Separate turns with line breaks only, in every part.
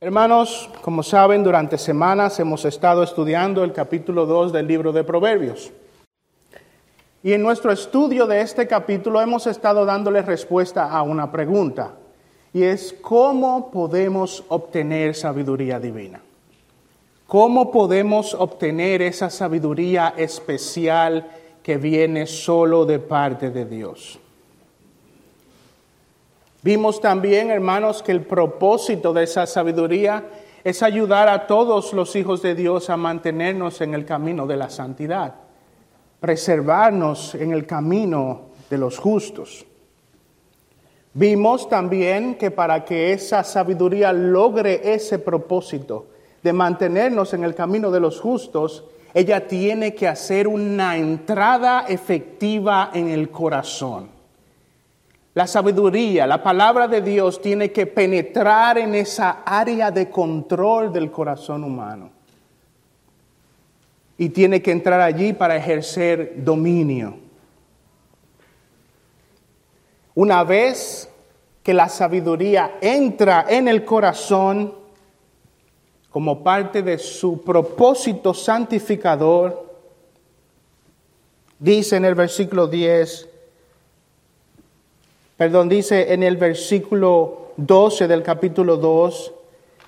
Hermanos, como saben, durante semanas hemos estado estudiando el capítulo 2 del libro de Proverbios. Y en nuestro estudio de este capítulo hemos estado dándole respuesta a una pregunta, y es cómo podemos obtener sabiduría divina. ¿Cómo podemos obtener esa sabiduría especial que viene solo de parte de Dios? Vimos también, hermanos, que el propósito de esa sabiduría es ayudar a todos los hijos de Dios a mantenernos en el camino de la santidad, preservarnos en el camino de los justos. Vimos también que para que esa sabiduría logre ese propósito de mantenernos en el camino de los justos, ella tiene que hacer una entrada efectiva en el corazón. La sabiduría, la palabra de Dios tiene que penetrar en esa área de control del corazón humano. Y tiene que entrar allí para ejercer dominio. Una vez que la sabiduría entra en el corazón como parte de su propósito santificador, dice en el versículo 10, perdón, dice en el versículo 12 del capítulo 2,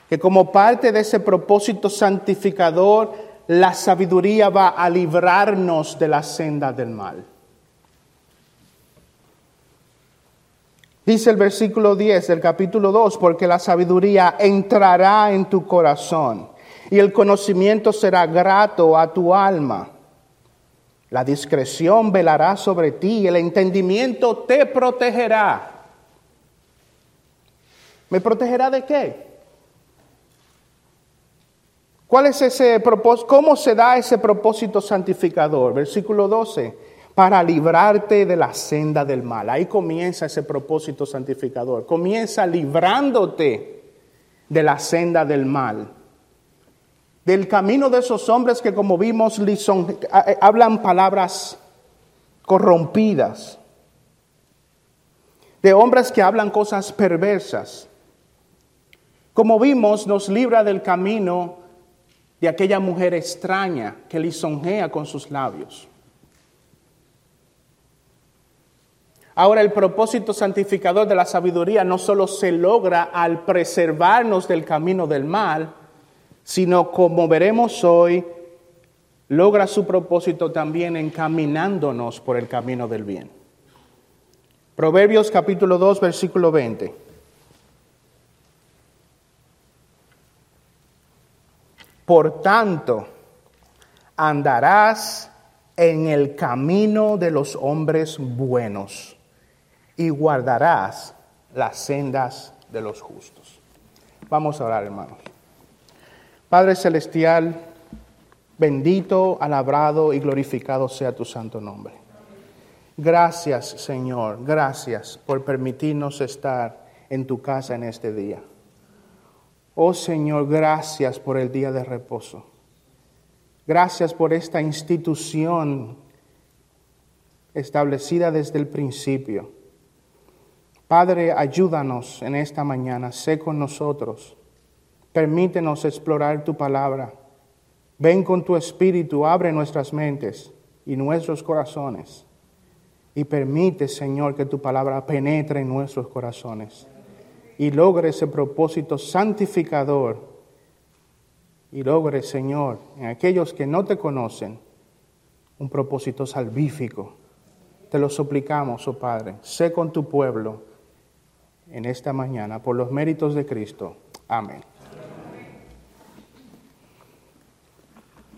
que como parte de ese propósito santificador, la sabiduría va a librarnos de la senda del mal. Dice el versículo 10 del capítulo 2, porque la sabiduría entrará en tu corazón y el conocimiento será grato a tu alma. La discreción velará sobre ti, el entendimiento te protegerá. ¿Me protegerá de qué? ¿Cuál es ese propósito? ¿Cómo se da ese propósito santificador? Versículo 12, para librarte de la senda del mal. Ahí comienza ese propósito santificador. Comienza librándote de la senda del mal del camino de esos hombres que como vimos eh, hablan palabras corrompidas, de hombres que hablan cosas perversas. Como vimos, nos libra del camino de aquella mujer extraña que lisonjea con sus labios. Ahora el propósito santificador de la sabiduría no solo se logra al preservarnos del camino del mal, sino como veremos hoy, logra su propósito también encaminándonos por el camino del bien. Proverbios capítulo 2, versículo 20. Por tanto, andarás en el camino de los hombres buenos y guardarás las sendas de los justos. Vamos a orar, hermanos. Padre Celestial, bendito, alabado y glorificado sea tu santo nombre. Gracias, Señor, gracias por permitirnos estar en tu casa en este día. Oh Señor, gracias por el día de reposo. Gracias por esta institución establecida desde el principio. Padre, ayúdanos en esta mañana, sé con nosotros Permítenos explorar tu palabra. Ven con tu espíritu, abre nuestras mentes y nuestros corazones. Y permite, Señor, que tu palabra penetre en nuestros corazones y logre ese propósito santificador. Y logre, Señor, en aquellos que no te conocen, un propósito salvífico. Te lo suplicamos, oh Padre. Sé con tu pueblo en esta mañana, por los méritos de Cristo. Amén.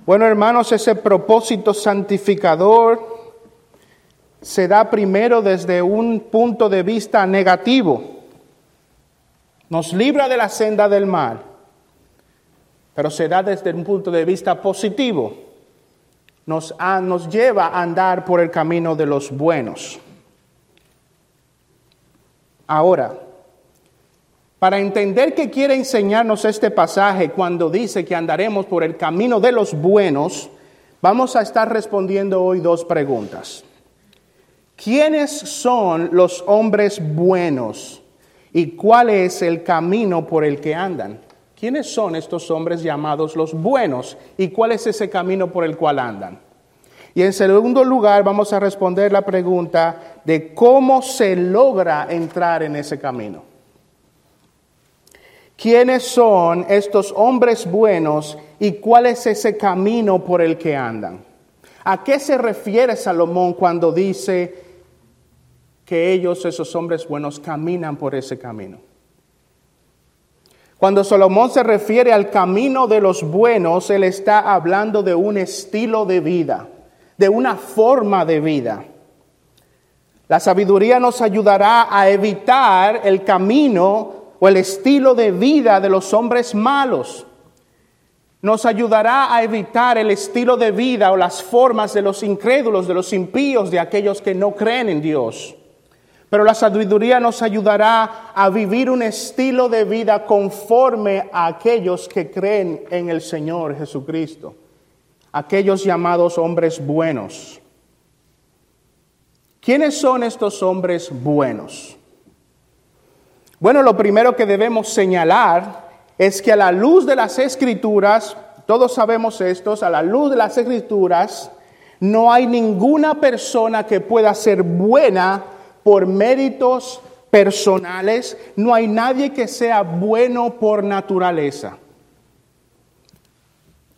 Bueno, hermanos, ese propósito santificador se da primero desde un punto de vista negativo. Nos libra de la senda del mal, pero se da desde un punto de vista positivo. Nos, nos lleva a andar por el camino de los buenos. Ahora, para entender qué quiere enseñarnos este pasaje cuando dice que andaremos por el camino de los buenos, vamos a estar respondiendo hoy dos preguntas. ¿Quiénes son los hombres buenos y cuál es el camino por el que andan? ¿Quiénes son estos hombres llamados los buenos y cuál es ese camino por el cual andan? Y en segundo lugar vamos a responder la pregunta de cómo se logra entrar en ese camino. ¿Quiénes son estos hombres buenos y cuál es ese camino por el que andan? ¿A qué se refiere Salomón cuando dice que ellos, esos hombres buenos, caminan por ese camino? Cuando Salomón se refiere al camino de los buenos, él está hablando de un estilo de vida, de una forma de vida. La sabiduría nos ayudará a evitar el camino o el estilo de vida de los hombres malos. Nos ayudará a evitar el estilo de vida o las formas de los incrédulos, de los impíos, de aquellos que no creen en Dios. Pero la sabiduría nos ayudará a vivir un estilo de vida conforme a aquellos que creen en el Señor Jesucristo, aquellos llamados hombres buenos. ¿Quiénes son estos hombres buenos? Bueno, lo primero que debemos señalar es que a la luz de las escrituras, todos sabemos esto, a la luz de las escrituras, no hay ninguna persona que pueda ser buena por méritos personales, no hay nadie que sea bueno por naturaleza.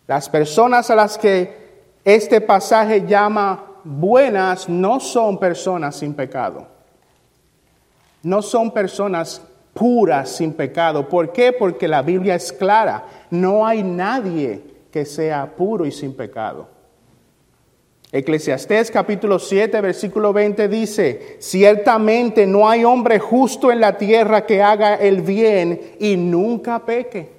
Las personas a las que este pasaje llama buenas no son personas sin pecado. No son personas puras sin pecado. ¿Por qué? Porque la Biblia es clara. No hay nadie que sea puro y sin pecado. Eclesiastés capítulo 7, versículo 20 dice, ciertamente no hay hombre justo en la tierra que haga el bien y nunca peque.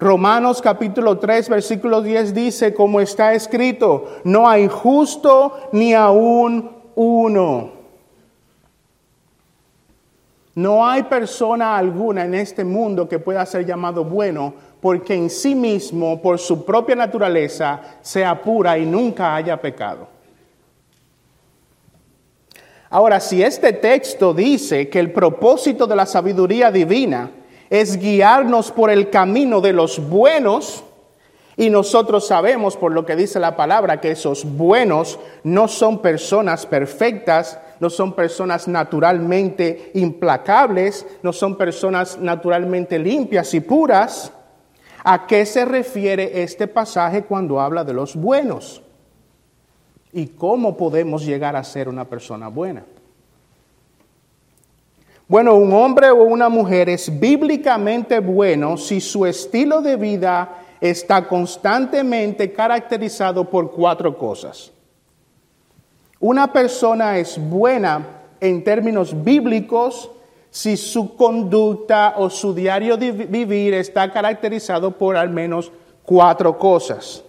Romanos capítulo 3, versículo 10 dice, como está escrito, no hay justo ni aún uno. No hay persona alguna en este mundo que pueda ser llamado bueno porque en sí mismo, por su propia naturaleza, sea pura y nunca haya pecado. Ahora, si este texto dice que el propósito de la sabiduría divina es guiarnos por el camino de los buenos, y nosotros sabemos por lo que dice la palabra que esos buenos no son personas perfectas, no son personas naturalmente implacables, no son personas naturalmente limpias y puras, ¿A qué se refiere este pasaje cuando habla de los buenos? ¿Y cómo podemos llegar a ser una persona buena? Bueno, un hombre o una mujer es bíblicamente bueno si su estilo de vida está constantemente caracterizado por cuatro cosas. Una persona es buena en términos bíblicos si su conducta o su diario de vivir está caracterizado por al menos cuatro cosas.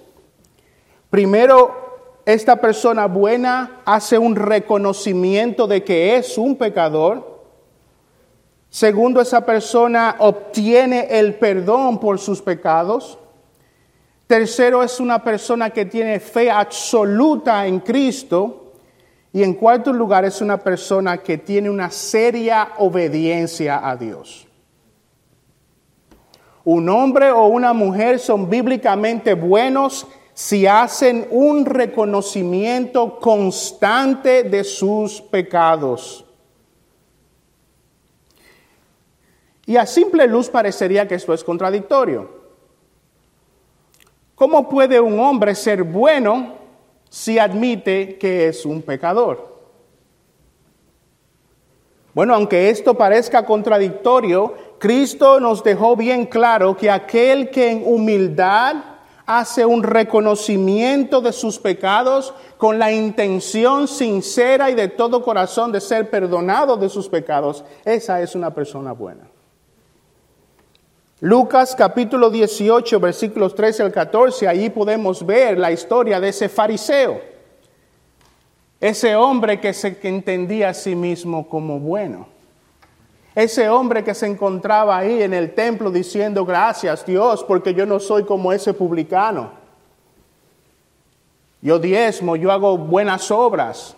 Primero, esta persona buena hace un reconocimiento de que es un pecador. Segundo, esa persona obtiene el perdón por sus pecados. Tercero, es una persona que tiene fe absoluta en Cristo. Y en cuarto lugar es una persona que tiene una seria obediencia a Dios. Un hombre o una mujer son bíblicamente buenos si hacen un reconocimiento constante de sus pecados. Y a simple luz parecería que esto es contradictorio. ¿Cómo puede un hombre ser bueno si admite que es un pecador. Bueno, aunque esto parezca contradictorio, Cristo nos dejó bien claro que aquel que en humildad hace un reconocimiento de sus pecados con la intención sincera y de todo corazón de ser perdonado de sus pecados, esa es una persona buena. Lucas capítulo 18, versículos 13 al 14, allí podemos ver la historia de ese fariseo, ese hombre que se entendía a sí mismo como bueno, ese hombre que se encontraba ahí en el templo diciendo gracias Dios porque yo no soy como ese publicano. Yo diezmo, yo hago buenas obras.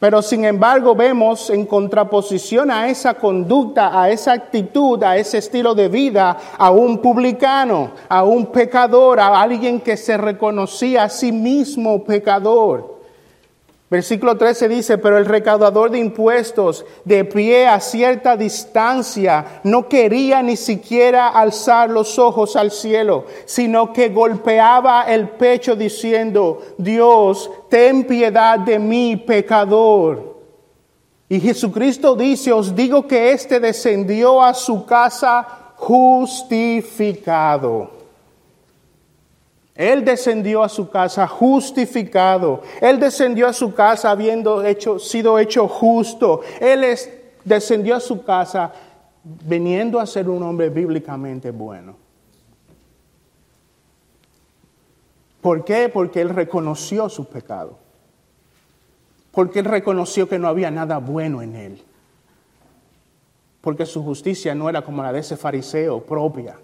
Pero sin embargo vemos en contraposición a esa conducta, a esa actitud, a ese estilo de vida, a un publicano, a un pecador, a alguien que se reconocía a sí mismo pecador. Versículo 13 dice, pero el recaudador de impuestos, de pie a cierta distancia, no quería ni siquiera alzar los ojos al cielo, sino que golpeaba el pecho diciendo, Dios, ten piedad de mí, pecador. Y Jesucristo dice, os digo que éste descendió a su casa justificado él descendió a su casa justificado. Él descendió a su casa habiendo hecho, sido hecho justo. Él descendió a su casa veniendo a ser un hombre bíblicamente bueno. ¿Por qué? Porque él reconoció su pecado. Porque él reconoció que no había nada bueno en él. Porque su justicia no era como la de ese fariseo propia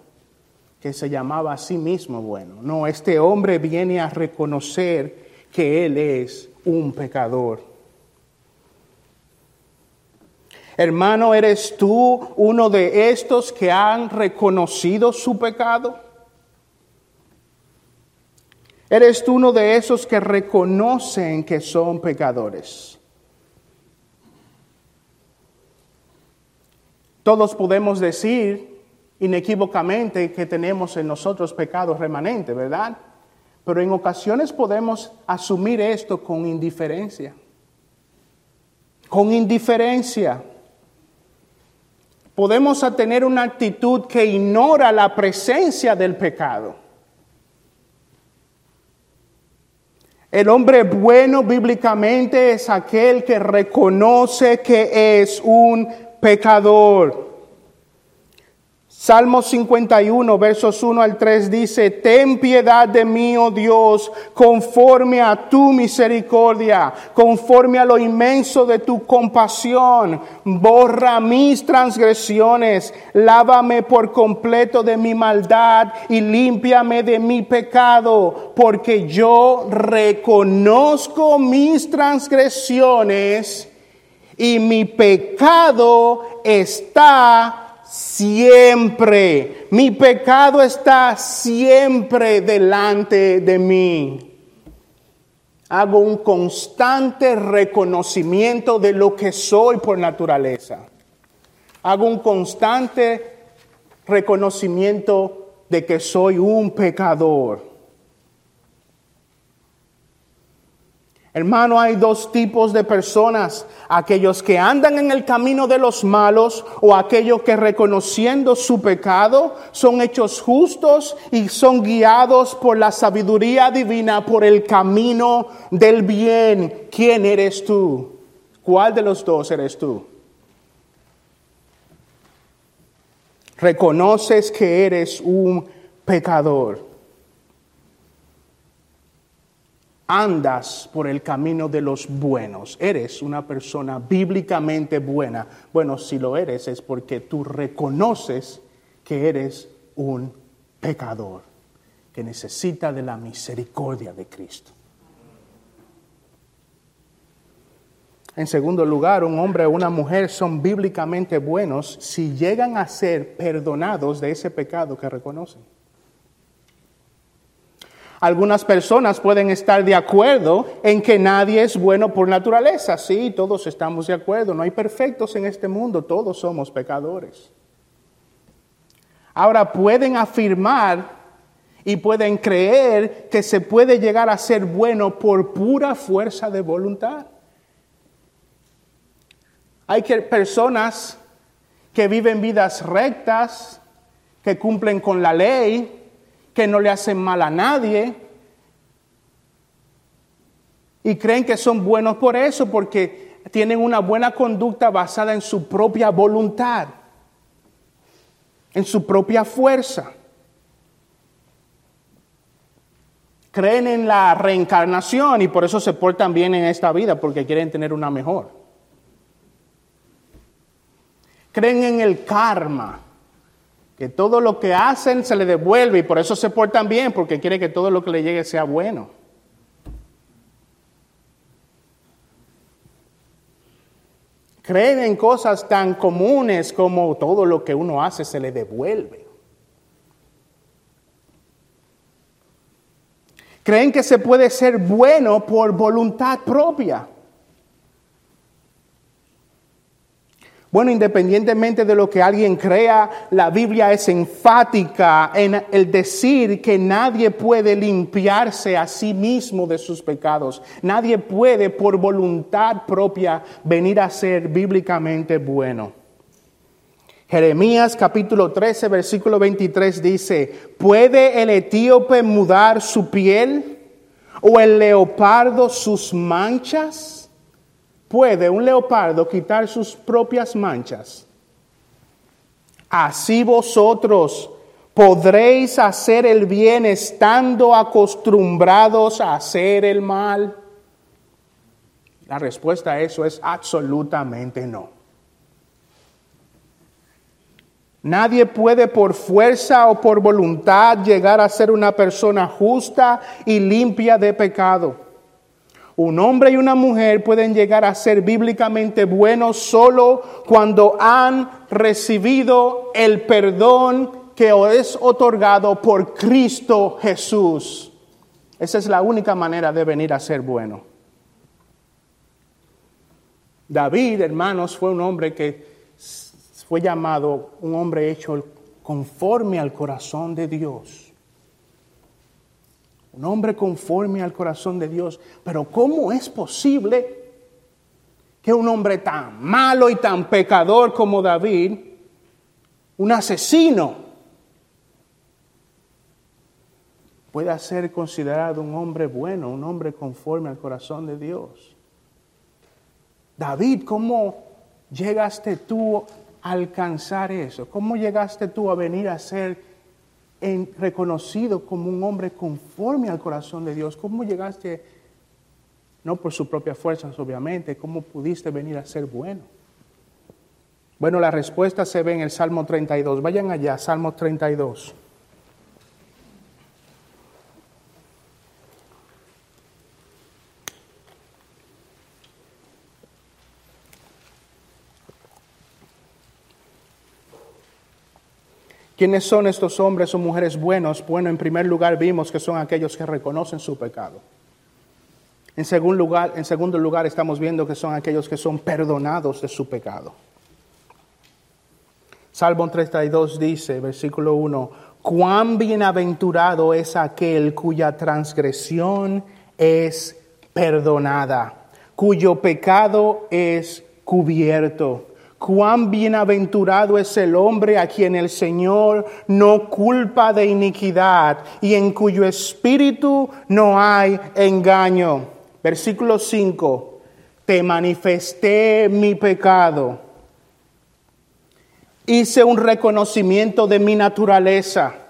que se llamaba a sí mismo bueno. No, este hombre viene a reconocer que él es un pecador. Hermano, ¿eres tú uno de estos que han reconocido su pecado? ¿Eres tú uno de esos que reconocen que son pecadores? Todos podemos decir inequívocamente que tenemos en nosotros pecados remanentes, ¿verdad? Pero en ocasiones podemos asumir esto con indiferencia. Con indiferencia. Podemos tener una actitud que ignora la presencia del pecado. El hombre bueno bíblicamente es aquel que reconoce que es un pecador. Salmo 51, versos 1 al 3 dice, Ten piedad de mí, oh Dios, conforme a tu misericordia, conforme a lo inmenso de tu compasión. Borra mis transgresiones, lávame por completo de mi maldad y límpiame de mi pecado, porque yo reconozco mis transgresiones y mi pecado está siempre. Mi pecado está siempre delante de mí. Hago un constante reconocimiento de lo que soy por naturaleza. Hago un constante reconocimiento de que soy un pecador. Hermano, hay dos tipos de personas, aquellos que andan en el camino de los malos o aquellos que reconociendo su pecado son hechos justos y son guiados por la sabiduría divina, por el camino del bien. ¿Quién eres tú? ¿Cuál de los dos eres tú? Reconoces que eres un pecador. Andas por el camino de los buenos, eres una persona bíblicamente buena. Bueno, si lo eres es porque tú reconoces que eres un pecador, que necesita de la misericordia de Cristo. En segundo lugar, un hombre o una mujer son bíblicamente buenos si llegan a ser perdonados de ese pecado que reconocen. Algunas personas pueden estar de acuerdo en que nadie es bueno por naturaleza. Sí, todos estamos de acuerdo. No hay perfectos en este mundo. Todos somos pecadores. Ahora pueden afirmar y pueden creer que se puede llegar a ser bueno por pura fuerza de voluntad. Hay personas que viven vidas rectas, que cumplen con la ley, que no le hacen mal a nadie. Y creen que son buenos por eso, porque tienen una buena conducta basada en su propia voluntad, en su propia fuerza. Creen en la reencarnación y por eso se portan bien en esta vida, porque quieren tener una mejor. Creen en el karma que todo lo que hacen se le devuelve y por eso se portan bien, porque quiere que todo lo que le llegue sea bueno. Creen en cosas tan comunes como todo lo que uno hace se le devuelve. Creen que se puede ser bueno por voluntad propia. Bueno, independientemente de lo que alguien crea, la Biblia es enfática en el decir que nadie puede limpiarse a sí mismo de sus pecados. Nadie puede por voluntad propia venir a ser bíblicamente bueno. Jeremías capítulo 13, versículo 23 dice, ¿puede el etíope mudar su piel o el leopardo sus manchas? ¿Puede un leopardo quitar sus propias manchas? Así vosotros podréis hacer el bien estando acostumbrados a hacer el mal. La respuesta a eso es absolutamente no. Nadie puede por fuerza o por voluntad llegar a ser una persona justa y limpia de pecado. Un hombre y una mujer pueden llegar a ser bíblicamente buenos solo cuando han recibido el perdón que es otorgado por Cristo Jesús. Esa es la única manera de venir a ser bueno. David, hermanos, fue un hombre que fue llamado un hombre hecho conforme al corazón de Dios un hombre conforme al corazón de Dios. Pero ¿cómo es posible que un hombre tan malo y tan pecador como David, un asesino, pueda ser considerado un hombre bueno, un hombre conforme al corazón de Dios? David, ¿cómo llegaste tú a alcanzar eso? ¿Cómo llegaste tú a venir a ser en, reconocido como un hombre conforme al corazón de Dios. ¿Cómo llegaste, no por sus propias fuerzas obviamente, cómo pudiste venir a ser bueno? Bueno, la respuesta se ve en el Salmo 32. Vayan allá, Salmo 32. ¿Quiénes son estos hombres o mujeres buenos? Bueno, en primer lugar vimos que son aquellos que reconocen su pecado. En segundo lugar, en segundo lugar estamos viendo que son aquellos que son perdonados de su pecado. Salmo 32 dice, versículo 1, cuán bienaventurado es aquel cuya transgresión es perdonada, cuyo pecado es cubierto. Cuán bienaventurado es el hombre a quien el Señor no culpa de iniquidad y en cuyo espíritu no hay engaño. Versículo 5. Te manifesté mi pecado. Hice un reconocimiento de mi naturaleza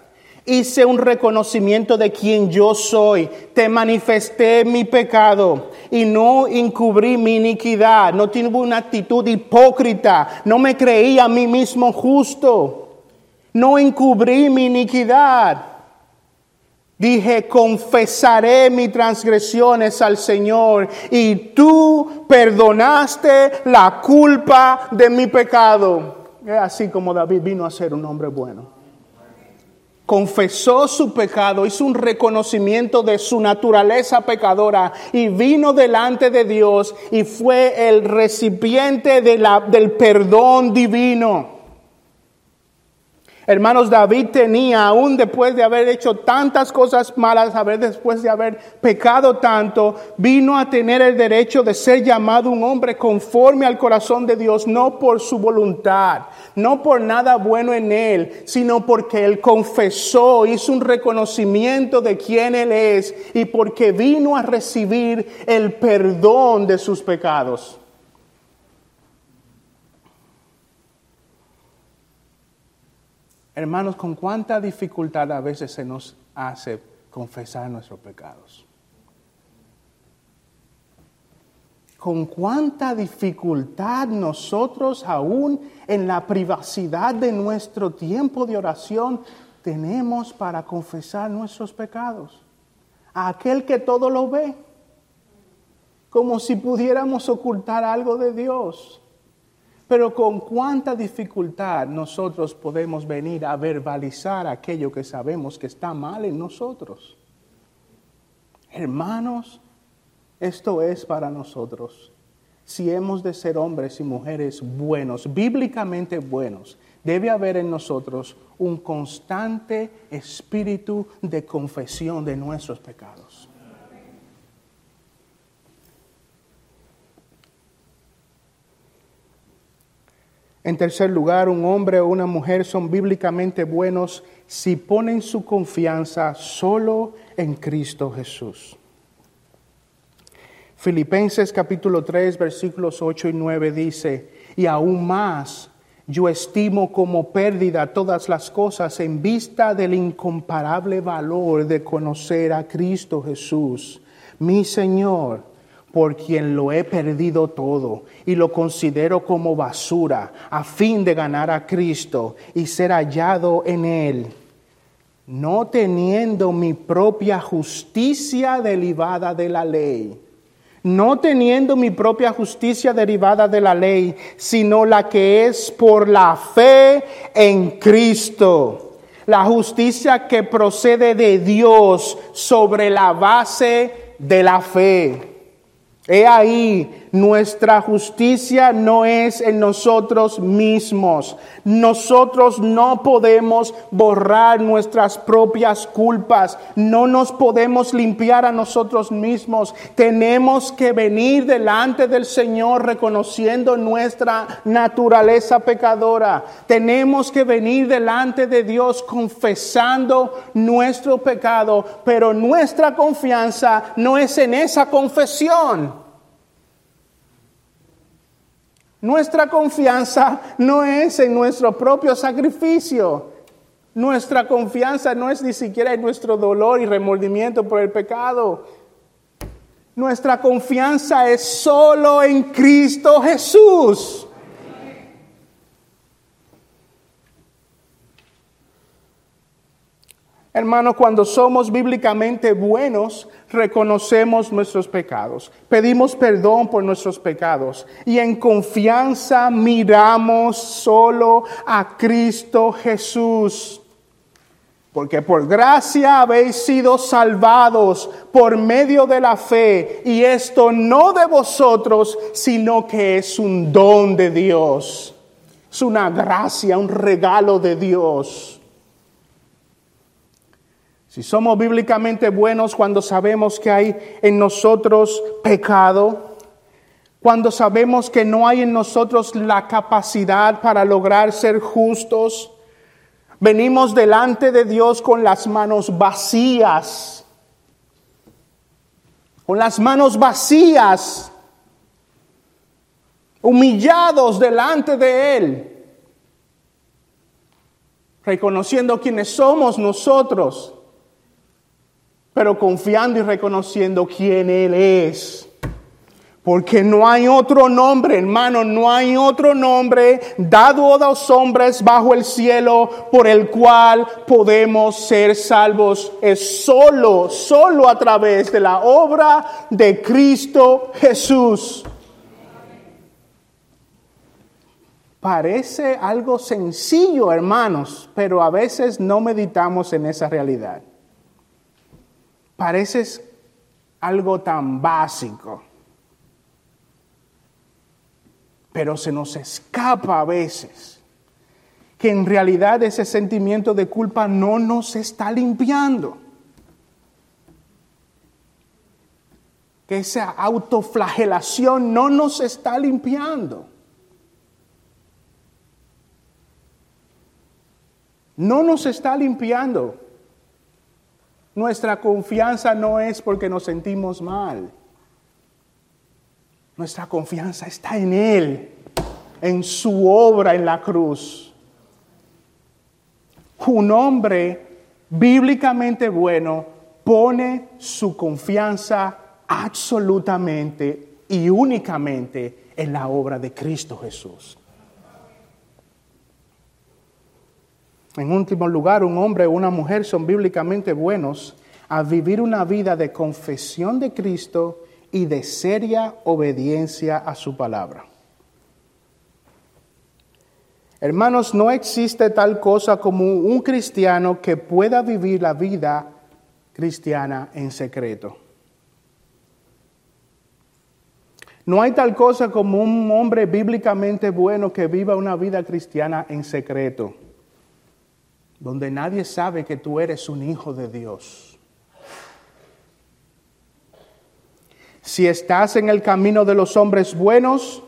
hice un reconocimiento de quien yo soy, te manifesté mi pecado y no encubrí mi iniquidad, no tuve una actitud hipócrita, no me creí a mí mismo justo, no encubrí mi iniquidad. Dije, confesaré mis transgresiones al Señor y tú perdonaste la culpa de mi pecado. Es así como David vino a ser un hombre bueno confesó su pecado, hizo un reconocimiento de su naturaleza pecadora y vino delante de Dios y fue el recipiente del perdón divino. Hermanos, David tenía, aún después de haber hecho tantas cosas malas, haber después de haber pecado tanto, vino a tener el derecho de ser llamado un hombre conforme al corazón de Dios, no por su voluntad, no por nada bueno en él, sino porque él confesó, hizo un reconocimiento de quién él es y porque vino a recibir el perdón de sus pecados. Hermanos, con cuánta dificultad a veces se nos hace confesar nuestros pecados. Con cuánta dificultad nosotros aún en la privacidad de nuestro tiempo de oración tenemos para confesar nuestros pecados. A aquel que todo lo ve, como si pudiéramos ocultar algo de Dios. Pero con cuánta dificultad nosotros podemos venir a verbalizar aquello que sabemos que está mal en nosotros. Hermanos, esto es para nosotros. Si hemos de ser hombres y mujeres buenos, bíblicamente buenos, debe haber en nosotros un constante espíritu de confesión de nuestros pecados. En tercer lugar, un hombre o una mujer son bíblicamente buenos si ponen su confianza solo en Cristo Jesús. Filipenses capítulo 3 versículos 8 y 9 dice, y aún más, yo estimo como pérdida todas las cosas en vista del incomparable valor de conocer a Cristo Jesús, mi Señor por quien lo he perdido todo y lo considero como basura a fin de ganar a Cristo y ser hallado en Él, no teniendo mi propia justicia derivada de la ley, no teniendo mi propia justicia derivada de la ley, sino la que es por la fe en Cristo, la justicia que procede de Dios sobre la base de la fe He ahí, nuestra justicia no es en nosotros mismos. Nosotros no podemos borrar nuestras propias culpas. No nos podemos limpiar a nosotros mismos. Tenemos que venir delante del Señor reconociendo nuestra naturaleza pecadora. Tenemos que venir delante de Dios confesando nuestro pecado. Pero nuestra confianza no es en esa confesión. Nuestra confianza no es en nuestro propio sacrificio. Nuestra confianza no es ni siquiera en nuestro dolor y remordimiento por el pecado. Nuestra confianza es solo en Cristo Jesús. Hermano, cuando somos bíblicamente buenos, reconocemos nuestros pecados, pedimos perdón por nuestros pecados y en confianza miramos solo a Cristo Jesús. Porque por gracia habéis sido salvados por medio de la fe, y esto no de vosotros, sino que es un don de Dios. Es una gracia, un regalo de Dios. Si somos bíblicamente buenos cuando sabemos que hay en nosotros pecado, cuando sabemos que no hay en nosotros la capacidad para lograr ser justos, venimos delante de Dios con las manos vacías, con las manos vacías, humillados delante de Él, reconociendo quiénes somos nosotros pero confiando y reconociendo quién Él es. Porque no hay otro nombre, hermano, no hay otro nombre dado a los hombres bajo el cielo por el cual podemos ser salvos. Es solo, solo a través de la obra de Cristo Jesús. Parece algo sencillo, hermanos, pero a veces no meditamos en esa realidad pareces algo tan básico, pero se nos escapa a veces que en realidad ese sentimiento de culpa no nos está limpiando. Que esa autoflagelación no nos está limpiando. No nos está limpiando. Nuestra confianza no es porque nos sentimos mal. Nuestra confianza está en Él, en su obra en la cruz. Un hombre bíblicamente bueno pone su confianza absolutamente y únicamente en la obra de Cristo Jesús. En último lugar, un hombre o una mujer son bíblicamente buenos a vivir una vida de confesión de Cristo y de seria obediencia a su palabra. Hermanos, no existe tal cosa como un cristiano que pueda vivir la vida cristiana en secreto. No hay tal cosa como un hombre bíblicamente bueno que viva una vida cristiana en secreto, donde nadie sabe que tú eres un hijo de Dios. Si estás en el camino de los hombres buenos,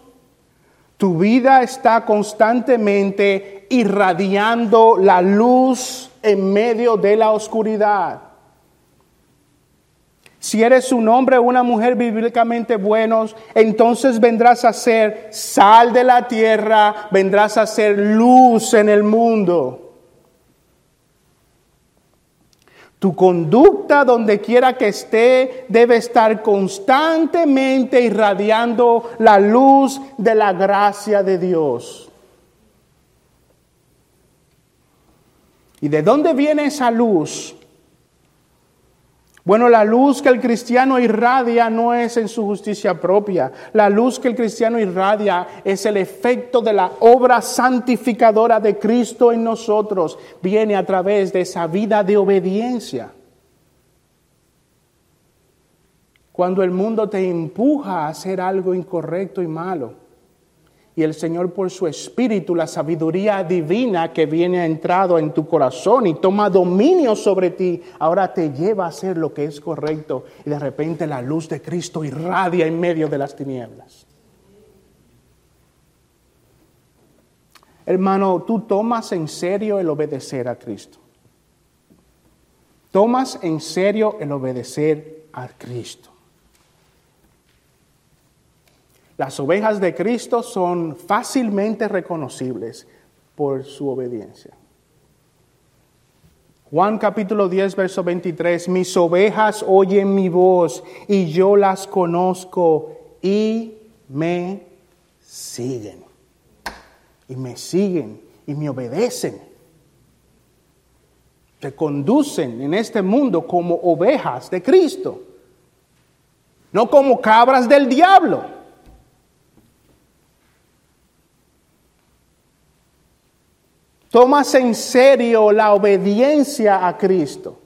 tu vida está constantemente irradiando la luz en medio de la oscuridad. Si eres un hombre o una mujer bíblicamente buenos, entonces vendrás a ser sal de la tierra, vendrás a ser luz en el mundo. Tu conducta, donde quiera que esté, debe estar constantemente irradiando la luz de la gracia de Dios. ¿Y de dónde viene esa luz? Bueno, la luz que el cristiano irradia no es en su justicia propia. La luz que el cristiano irradia es el efecto de la obra santificadora de Cristo en nosotros. Viene a través de esa vida de obediencia. Cuando el mundo te empuja a hacer algo incorrecto y malo, y el Señor por su espíritu, la sabiduría divina que viene entrado en tu corazón y toma dominio sobre ti, ahora te lleva a hacer lo que es correcto y de repente la luz de Cristo irradia en medio de las tinieblas. Hermano, tú tomas en serio el obedecer a Cristo. Tomas en serio el obedecer a Cristo. Las ovejas de Cristo son fácilmente reconocibles por su obediencia. Juan capítulo 10, verso 23, mis ovejas oyen mi voz y yo las conozco y me siguen. Y me siguen y me obedecen. Se conducen en este mundo como ovejas de Cristo, no como cabras del diablo. Tomas en serio la obediencia a Cristo.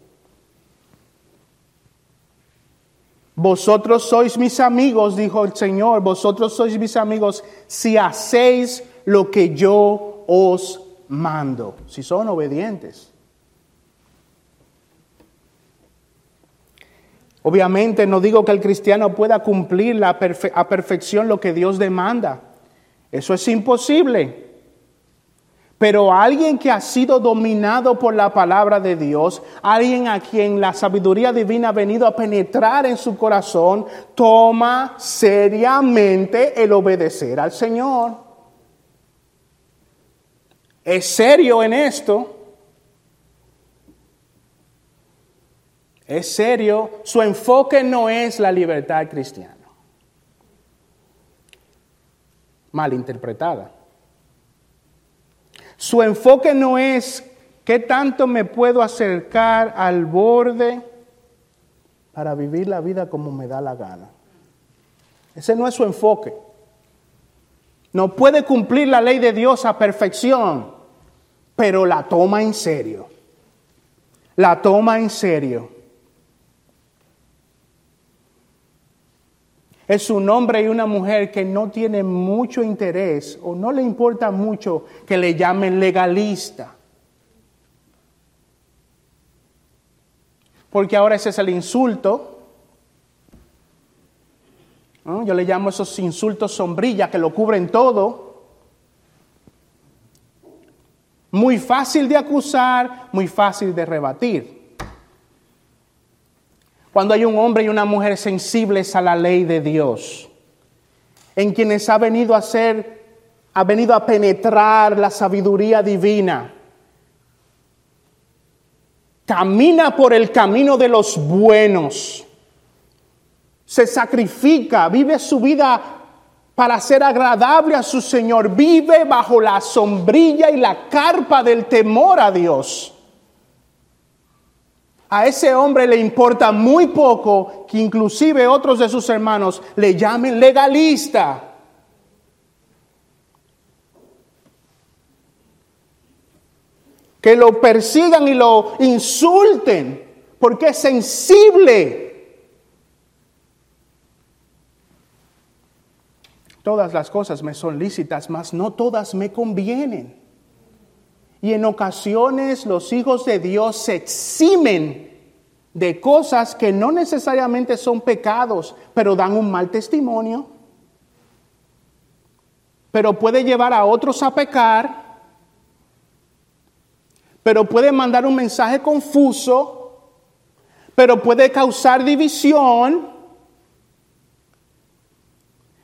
Vosotros sois mis amigos, dijo el Señor, vosotros sois mis amigos si hacéis lo que yo os mando, si son obedientes. Obviamente no digo que el cristiano pueda cumplir a perfección lo que Dios demanda. Eso es imposible. Pero alguien que ha sido dominado por la palabra de Dios, alguien a quien la sabiduría divina ha venido a penetrar en su corazón, toma seriamente el obedecer al Señor. Es serio en esto. Es serio. Su enfoque no es la libertad cristiana. Mal interpretada. Su enfoque no es qué tanto me puedo acercar al borde para vivir la vida como me da la gana. Ese no es su enfoque. No puede cumplir la ley de Dios a perfección, pero la toma en serio. La toma en serio. Es un hombre y una mujer que no tienen mucho interés o no le importa mucho que le llamen legalista. Porque ahora ese es el insulto. Yo le llamo esos insultos sombrilla que lo cubren todo. Muy fácil de acusar, muy fácil de rebatir. Cuando hay un hombre y una mujer sensibles a la ley de Dios, en quienes ha venido a ser, ha venido a penetrar la sabiduría divina, camina por el camino de los buenos, se sacrifica, vive su vida para ser agradable a su Señor, vive bajo la sombrilla y la carpa del temor a Dios a ese hombre le importa muy poco que inclusive otros de sus hermanos le llamen legalista. que lo persigan y lo insulten, porque es sensible. Todas las cosas me son lícitas, mas no todas me convienen. Y en ocasiones los hijos de Dios se eximen de cosas que no necesariamente son pecados, pero dan un mal testimonio. Pero puede llevar a otros a pecar pero puede mandar un mensaje confuso, pero puede causar división.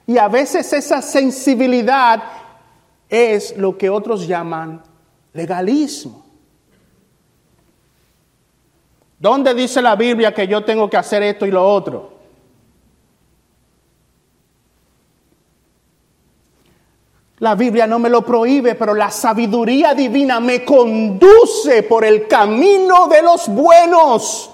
Y a veces esa sensibilidad es lo que otros llaman legalismo. ¿Dónde dice la Biblia que yo tengo que hacer esto y lo otro? La Biblia no me lo prohíbe, pero la sabiduría divina me conduce por el camino de los buenos.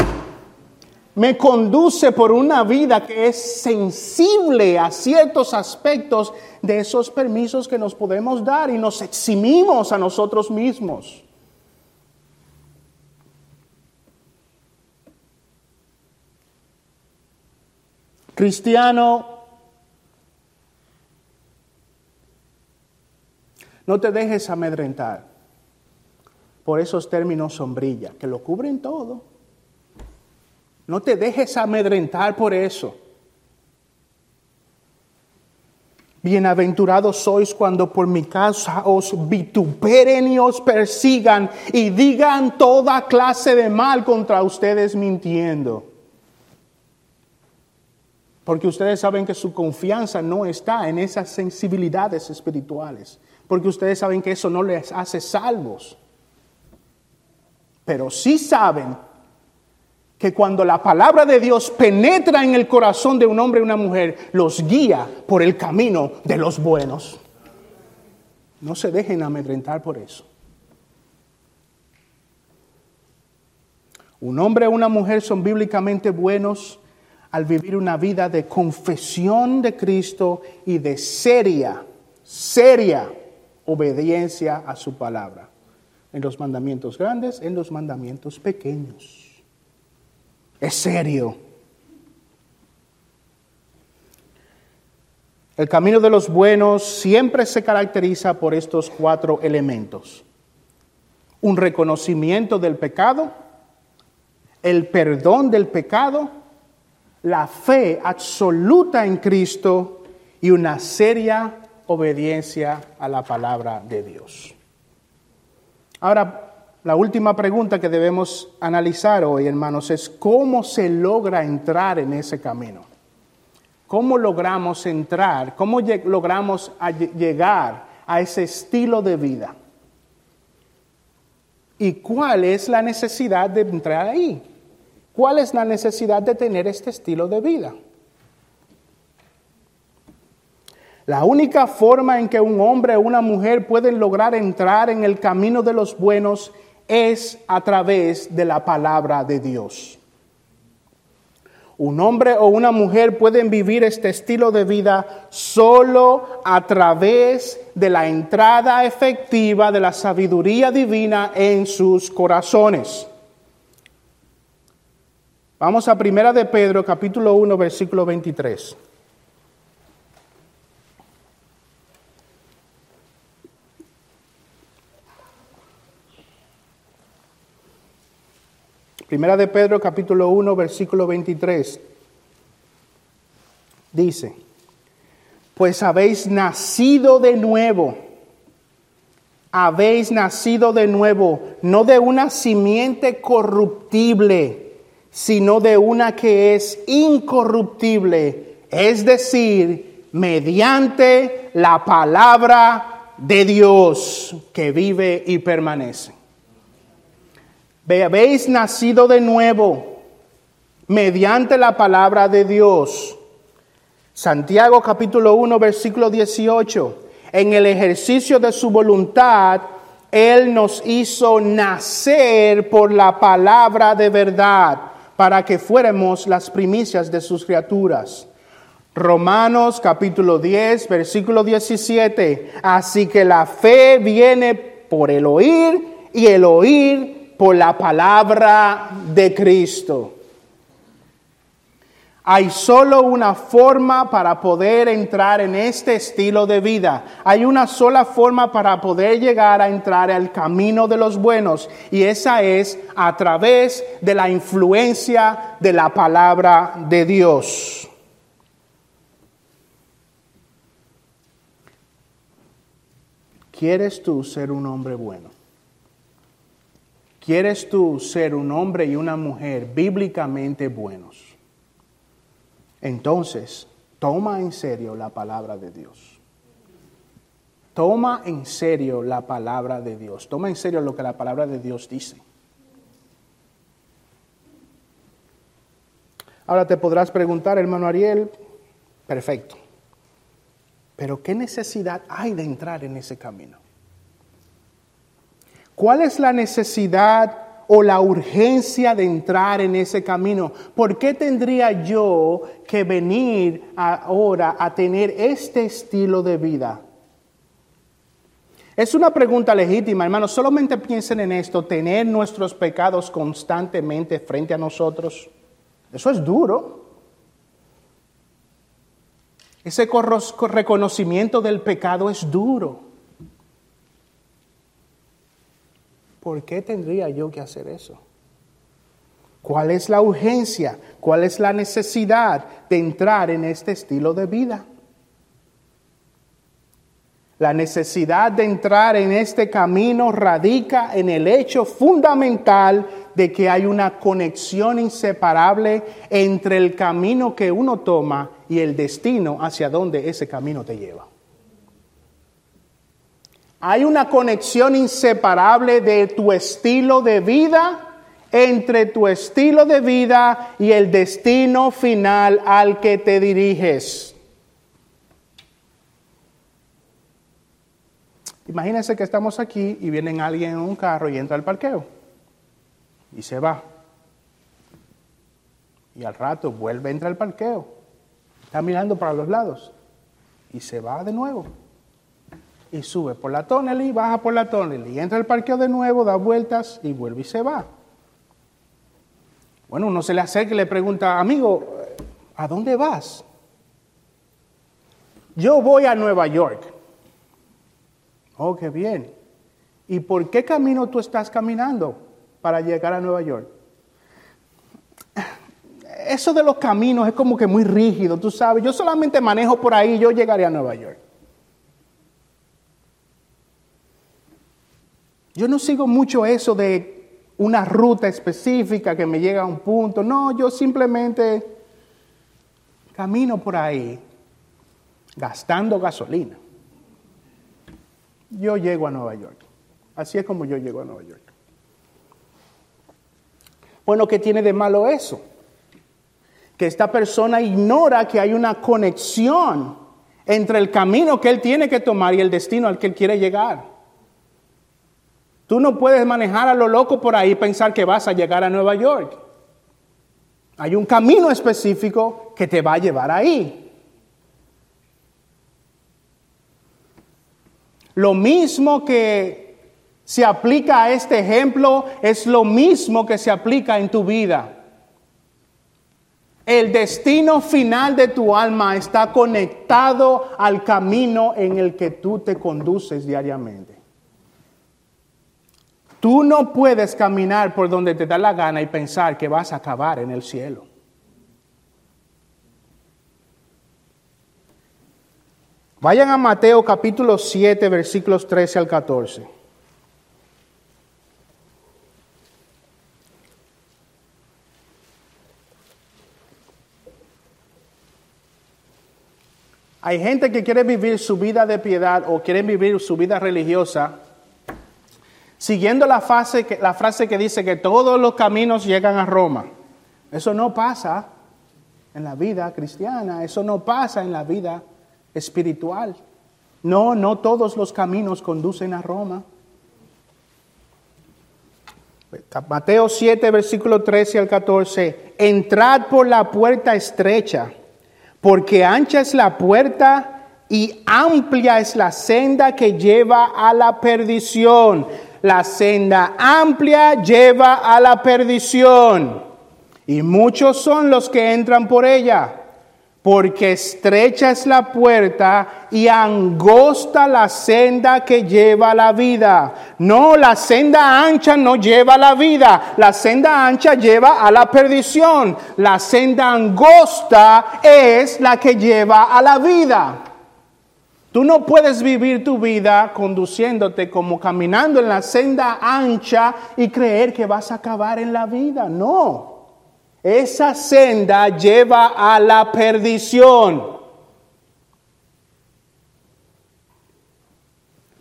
Me conduce por una vida que es sensible a ciertos aspectos de esos permisos que nos podemos dar y nos eximimos a nosotros mismos. Cristiano, No te dejes amedrentar por esos términos sombrilla, que lo cubren todo. No te dejes amedrentar por eso. Bienaventurados sois cuando por mi causa os vituperen y os persigan y digan toda clase de mal contra ustedes mintiendo. Porque ustedes saben que su confianza no está en esas sensibilidades espirituales porque ustedes saben que eso no les hace salvos. Pero sí saben que cuando la palabra de Dios penetra en el corazón de un hombre y una mujer, los guía por el camino de los buenos. No se dejen amedrentar por eso. Un hombre o una mujer son bíblicamente buenos al vivir una vida de confesión de Cristo y de seria, seria obediencia a su palabra. En los mandamientos grandes, en los mandamientos pequeños. Es serio. El camino de los buenos siempre se caracteriza por estos cuatro elementos. Un reconocimiento del pecado, el perdón del pecado, la fe absoluta en Cristo y una seria obediencia a la palabra de Dios. Ahora, la última pregunta que debemos analizar hoy, hermanos, es cómo se logra entrar en ese camino. ¿Cómo logramos entrar? ¿Cómo logramos llegar a ese estilo de vida? ¿Y cuál es la necesidad de entrar ahí? ¿Cuál es la necesidad de tener este estilo de vida? La única forma en que un hombre o una mujer pueden lograr entrar en el camino de los buenos es a través de la palabra de Dios. Un hombre o una mujer pueden vivir este estilo de vida solo a través de la entrada efectiva de la sabiduría divina en sus corazones. Vamos a Primera de Pedro, capítulo 1, versículo 23. Primera de Pedro capítulo 1 versículo 23 dice, pues habéis nacido de nuevo, habéis nacido de nuevo, no de una simiente corruptible, sino de una que es incorruptible, es decir, mediante la palabra de Dios que vive y permanece. Habéis nacido de nuevo mediante la palabra de Dios. Santiago capítulo 1 versículo 18. En el ejercicio de su voluntad, Él nos hizo nacer por la palabra de verdad para que fuéramos las primicias de sus criaturas. Romanos capítulo 10 versículo 17. Así que la fe viene por el oír y el oír por la palabra de Cristo. Hay solo una forma para poder entrar en este estilo de vida. Hay una sola forma para poder llegar a entrar al camino de los buenos y esa es a través de la influencia de la palabra de Dios. ¿Quieres tú ser un hombre bueno? ¿Quieres tú ser un hombre y una mujer bíblicamente buenos? entonces toma en serio la palabra de Dios. Toma en serio la palabra de Dios. Toma en serio lo que la palabra de Dios dice. Ahora te podrás preguntar, hermano Ariel, perfecto, pero ¿qué necesidad hay de entrar en ese camino? ¿Cuál es la necesidad o la urgencia de entrar en ese camino. ¿Por qué tendría yo que venir ahora a tener este estilo de vida? Es una pregunta legítima, hermanos. Solamente piensen en esto, tener nuestros pecados constantemente frente a nosotros. Eso es duro. Ese reconocimiento del pecado es duro. ¿Por qué tendría yo que hacer eso? ¿Cuál es la urgencia? ¿Cuál es la necesidad de entrar en este estilo de vida? La necesidad de entrar en este camino radica en el hecho fundamental de que hay una conexión inseparable entre el camino que uno toma y el destino hacia donde ese camino te lleva. Hay una conexión inseparable de tu estilo de vida entre tu estilo de vida y el destino final al que te diriges. Imagínense que estamos aquí y viene alguien en un carro y entra al parqueo y se va. Y al rato vuelve, entra al parqueo. Está mirando para los lados y se va de nuevo y sube por la tonel y baja por la tonel y entra al parqueo de nuevo, da vueltas y vuelve y se va. Bueno, uno se le acerca y le pregunta, amigo, ¿a dónde vas? Yo voy a Nueva York. Oh, qué bien. ¿Y por qué camino tú estás caminando para llegar a Nueva York? Eso de los caminos es como que muy rígido, tú sabes. Yo solamente manejo por ahí, yo llegaré a Nueva York. Yo no sigo mucho eso de una ruta específica que me llega a un punto. No, yo simplemente camino por ahí gastando gasolina. Yo llego a Nueva York. Así es como yo llego a Nueva York. Bueno, ¿qué tiene de malo eso? Que esta persona ignora que hay una conexión entre el camino que él tiene que tomar y el destino al que él quiere llegar. Tú no puedes manejar a lo loco por ahí y pensar que vas a llegar a Nueva York. Hay un camino específico que te va a llevar ahí. Lo mismo que se aplica a este ejemplo es lo mismo que se aplica en tu vida. El destino final de tu alma está conectado al camino en el que tú te conduces diariamente. Tú no puedes caminar por donde te da la gana y pensar que vas a acabar en el cielo. Vayan a Mateo capítulo 7, versículos 13 al 14. Hay gente que quiere vivir su vida de piedad o quiere vivir su vida religiosa siguiendo la, que, la frase que dice que todos los caminos llegan a Roma. Eso no pasa en la vida cristiana, eso no pasa en la vida espiritual. No, no todos los caminos conducen a Roma. Mateo 7, versículo 13 al 14. Entrad por la puerta estrecha, porque ancha es la puerta y amplia es la senda que lleva a la perdición La senda amplia lleva a la perdición y muchos son los que entran por ella porque estrecha es la puerta y angosta la senda que lleva a la vida. No, la senda ancha no lleva a la vida, la senda ancha lleva a la perdición. La senda angosta es la que lleva a la vida. Tú no puedes vivir tu vida conduciéndote como caminando en la senda ancha y creer que vas a acabar en la vida. No. Esa senda lleva a la perdición.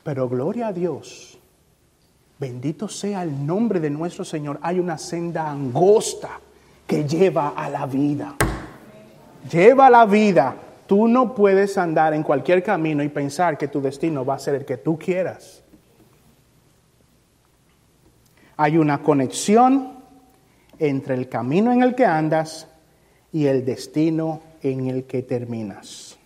Pero gloria a Dios. Bendito sea el nombre de nuestro Señor. Hay una senda angosta que lleva a la vida. Lleva a la vida. Tú no puedes andar en cualquier camino y pensar que tu destino va a ser el que tú quieras. Hay una conexión entre el camino en el que andas y el destino en el que terminas.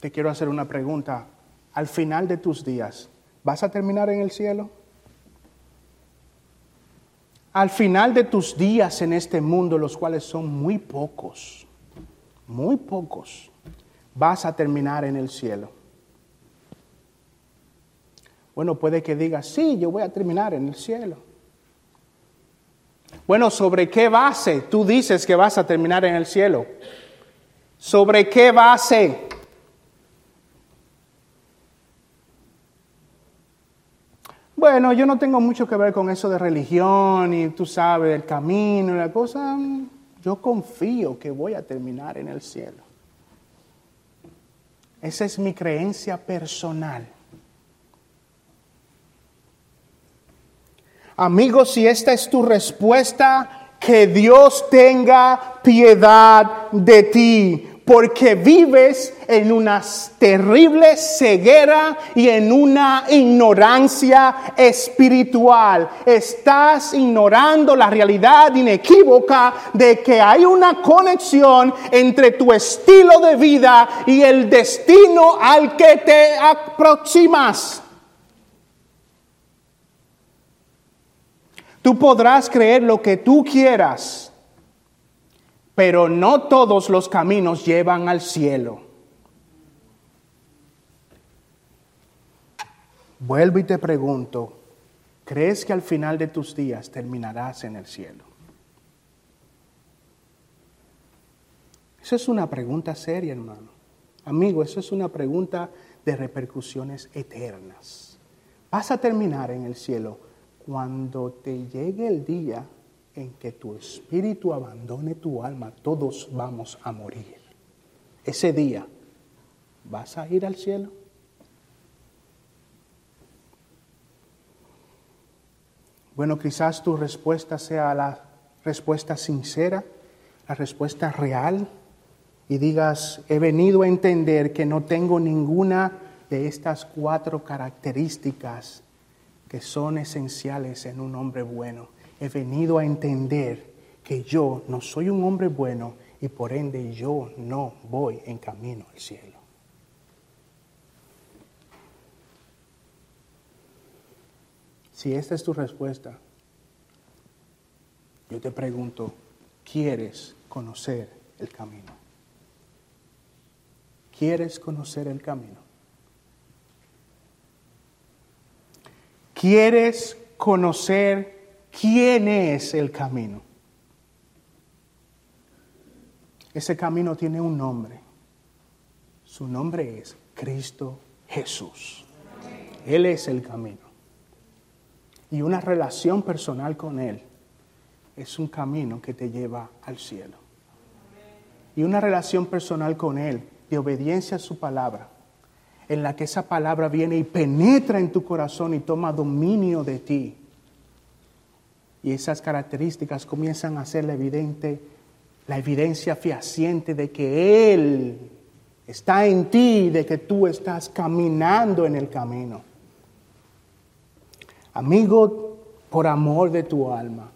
Te quiero hacer una pregunta. Al final de tus días, ¿vas a terminar en el cielo? Al final de tus días en este mundo, los cuales son muy pocos, muy pocos, vas a terminar en el cielo. Bueno, puede que diga, sí, yo voy a terminar en el cielo. Bueno, ¿sobre qué base tú dices que vas a terminar en el cielo? ¿Sobre qué base? Bueno, yo no tengo mucho que ver con eso de religión y tú sabes, el camino y la cosa. Yo confío que voy a terminar en el cielo. Esa es mi creencia personal. Amigos, si esta es tu respuesta, que Dios tenga piedad de ti, porque vives en una terrible ceguera y en una ignorancia espiritual. Estás ignorando la realidad inequívoca de que hay una conexión entre tu estilo de vida y el destino al que te aproximas. Tú podrás creer lo que tú quieras, pero no todos los caminos llevan al cielo. Vuelvo y te pregunto, ¿crees que al final de tus días terminarás en el cielo? Esa es una pregunta seria, hermano. Amigo, eso es una pregunta de repercusiones eternas. ¿Vas a terminar en el cielo? cuando te llegue el día en que tu espíritu abandone tu alma, todos vamos a morir. Ese día, ¿vas a ir al cielo? Bueno, quizás tu respuesta sea la respuesta sincera, la respuesta real, y digas, he venido a entender que no tengo ninguna de estas cuatro características que son esenciales en un hombre bueno. He venido a entender que yo no soy un hombre bueno y por ende yo no voy en camino al cielo. Si esta es tu respuesta, yo te pregunto, ¿quieres conocer el camino? ¿Quieres conocer el camino? ¿Quieres conocer quién es el camino? Ese camino tiene un nombre. Su nombre es Cristo Jesús. Él es el camino. Y una relación personal con Él es un camino que te lleva al cielo. Y una relación personal con Él, de obediencia a su palabra, en la que esa palabra viene y penetra en tu corazón y toma dominio de ti. Y esas características comienzan a ser la evidente, la evidencia fehaciente de que Él está en ti, de que tú estás caminando en el camino. Amigo, por amor de tu alma,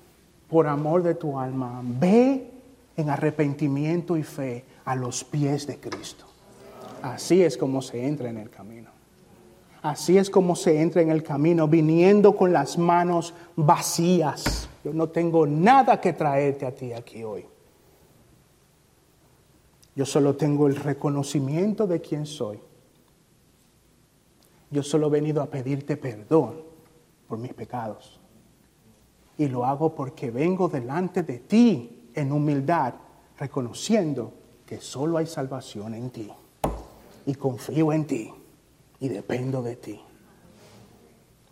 por amor de tu alma, ve en arrepentimiento y fe a los pies de Cristo. Así es como se entra en el camino. Así es como se entra en el camino, viniendo con las manos vacías. Yo no tengo nada que traerte a ti aquí hoy. Yo solo tengo el reconocimiento de quién soy. Yo solo he venido a pedirte perdón por mis pecados. Y lo hago porque vengo delante de ti en humildad, reconociendo que solo hay salvación en ti. Y confío en ti y dependo de ti.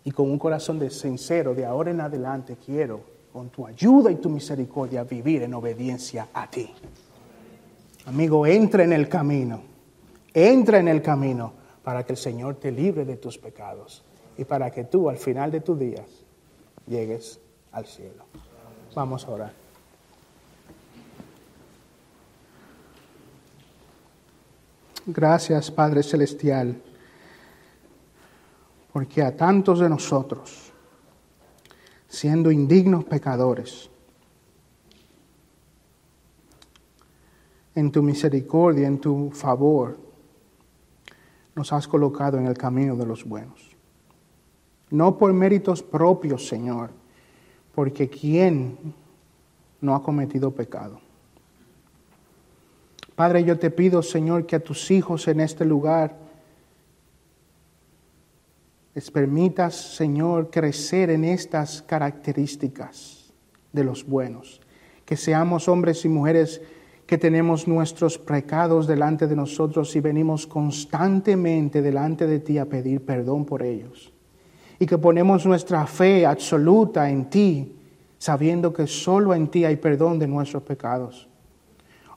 Y con un corazón de sincero, de ahora en adelante, quiero, con tu ayuda y tu misericordia, vivir en obediencia a ti. Amigo, entra en el camino, entra en el camino para que el Señor te libre de tus pecados y para que tú al final de tus días llegues al cielo. Vamos a orar. Gracias, Padre Celestial, porque a tantos de nosotros, siendo indignos pecadores, en tu misericordia, en tu favor, nos has colocado en el camino de los buenos. No por méritos propios, Señor, porque ¿quién no ha cometido pecado? Padre, yo te pido, Señor, que a tus hijos en este lugar les permitas, Señor, crecer en estas características de los buenos, que seamos hombres y mujeres que tenemos nuestros pecados delante de nosotros y venimos constantemente delante de ti a pedir perdón por ellos. Y que ponemos nuestra fe absoluta en ti, sabiendo que solo en ti hay perdón de nuestros pecados.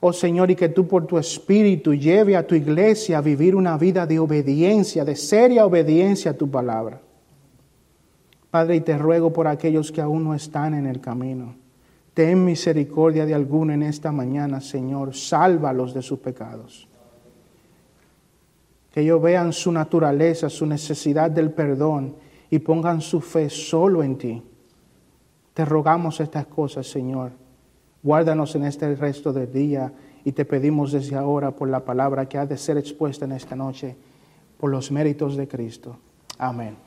Oh Señor, y que tú por tu espíritu lleve a tu iglesia a vivir una vida de obediencia, de seria obediencia a tu palabra. Padre, y te ruego por aquellos que aún no están en el camino Ten misericordia de alguno en esta mañana, Señor. Sálvalos de sus pecados. Que ellos vean su naturaleza, su necesidad del perdón y pongan su fe solo en ti. Te rogamos estas cosas, Señor. Guárdanos en este resto del día y te pedimos desde ahora por la palabra que ha de ser expuesta en esta noche, por los méritos de Cristo. Amén.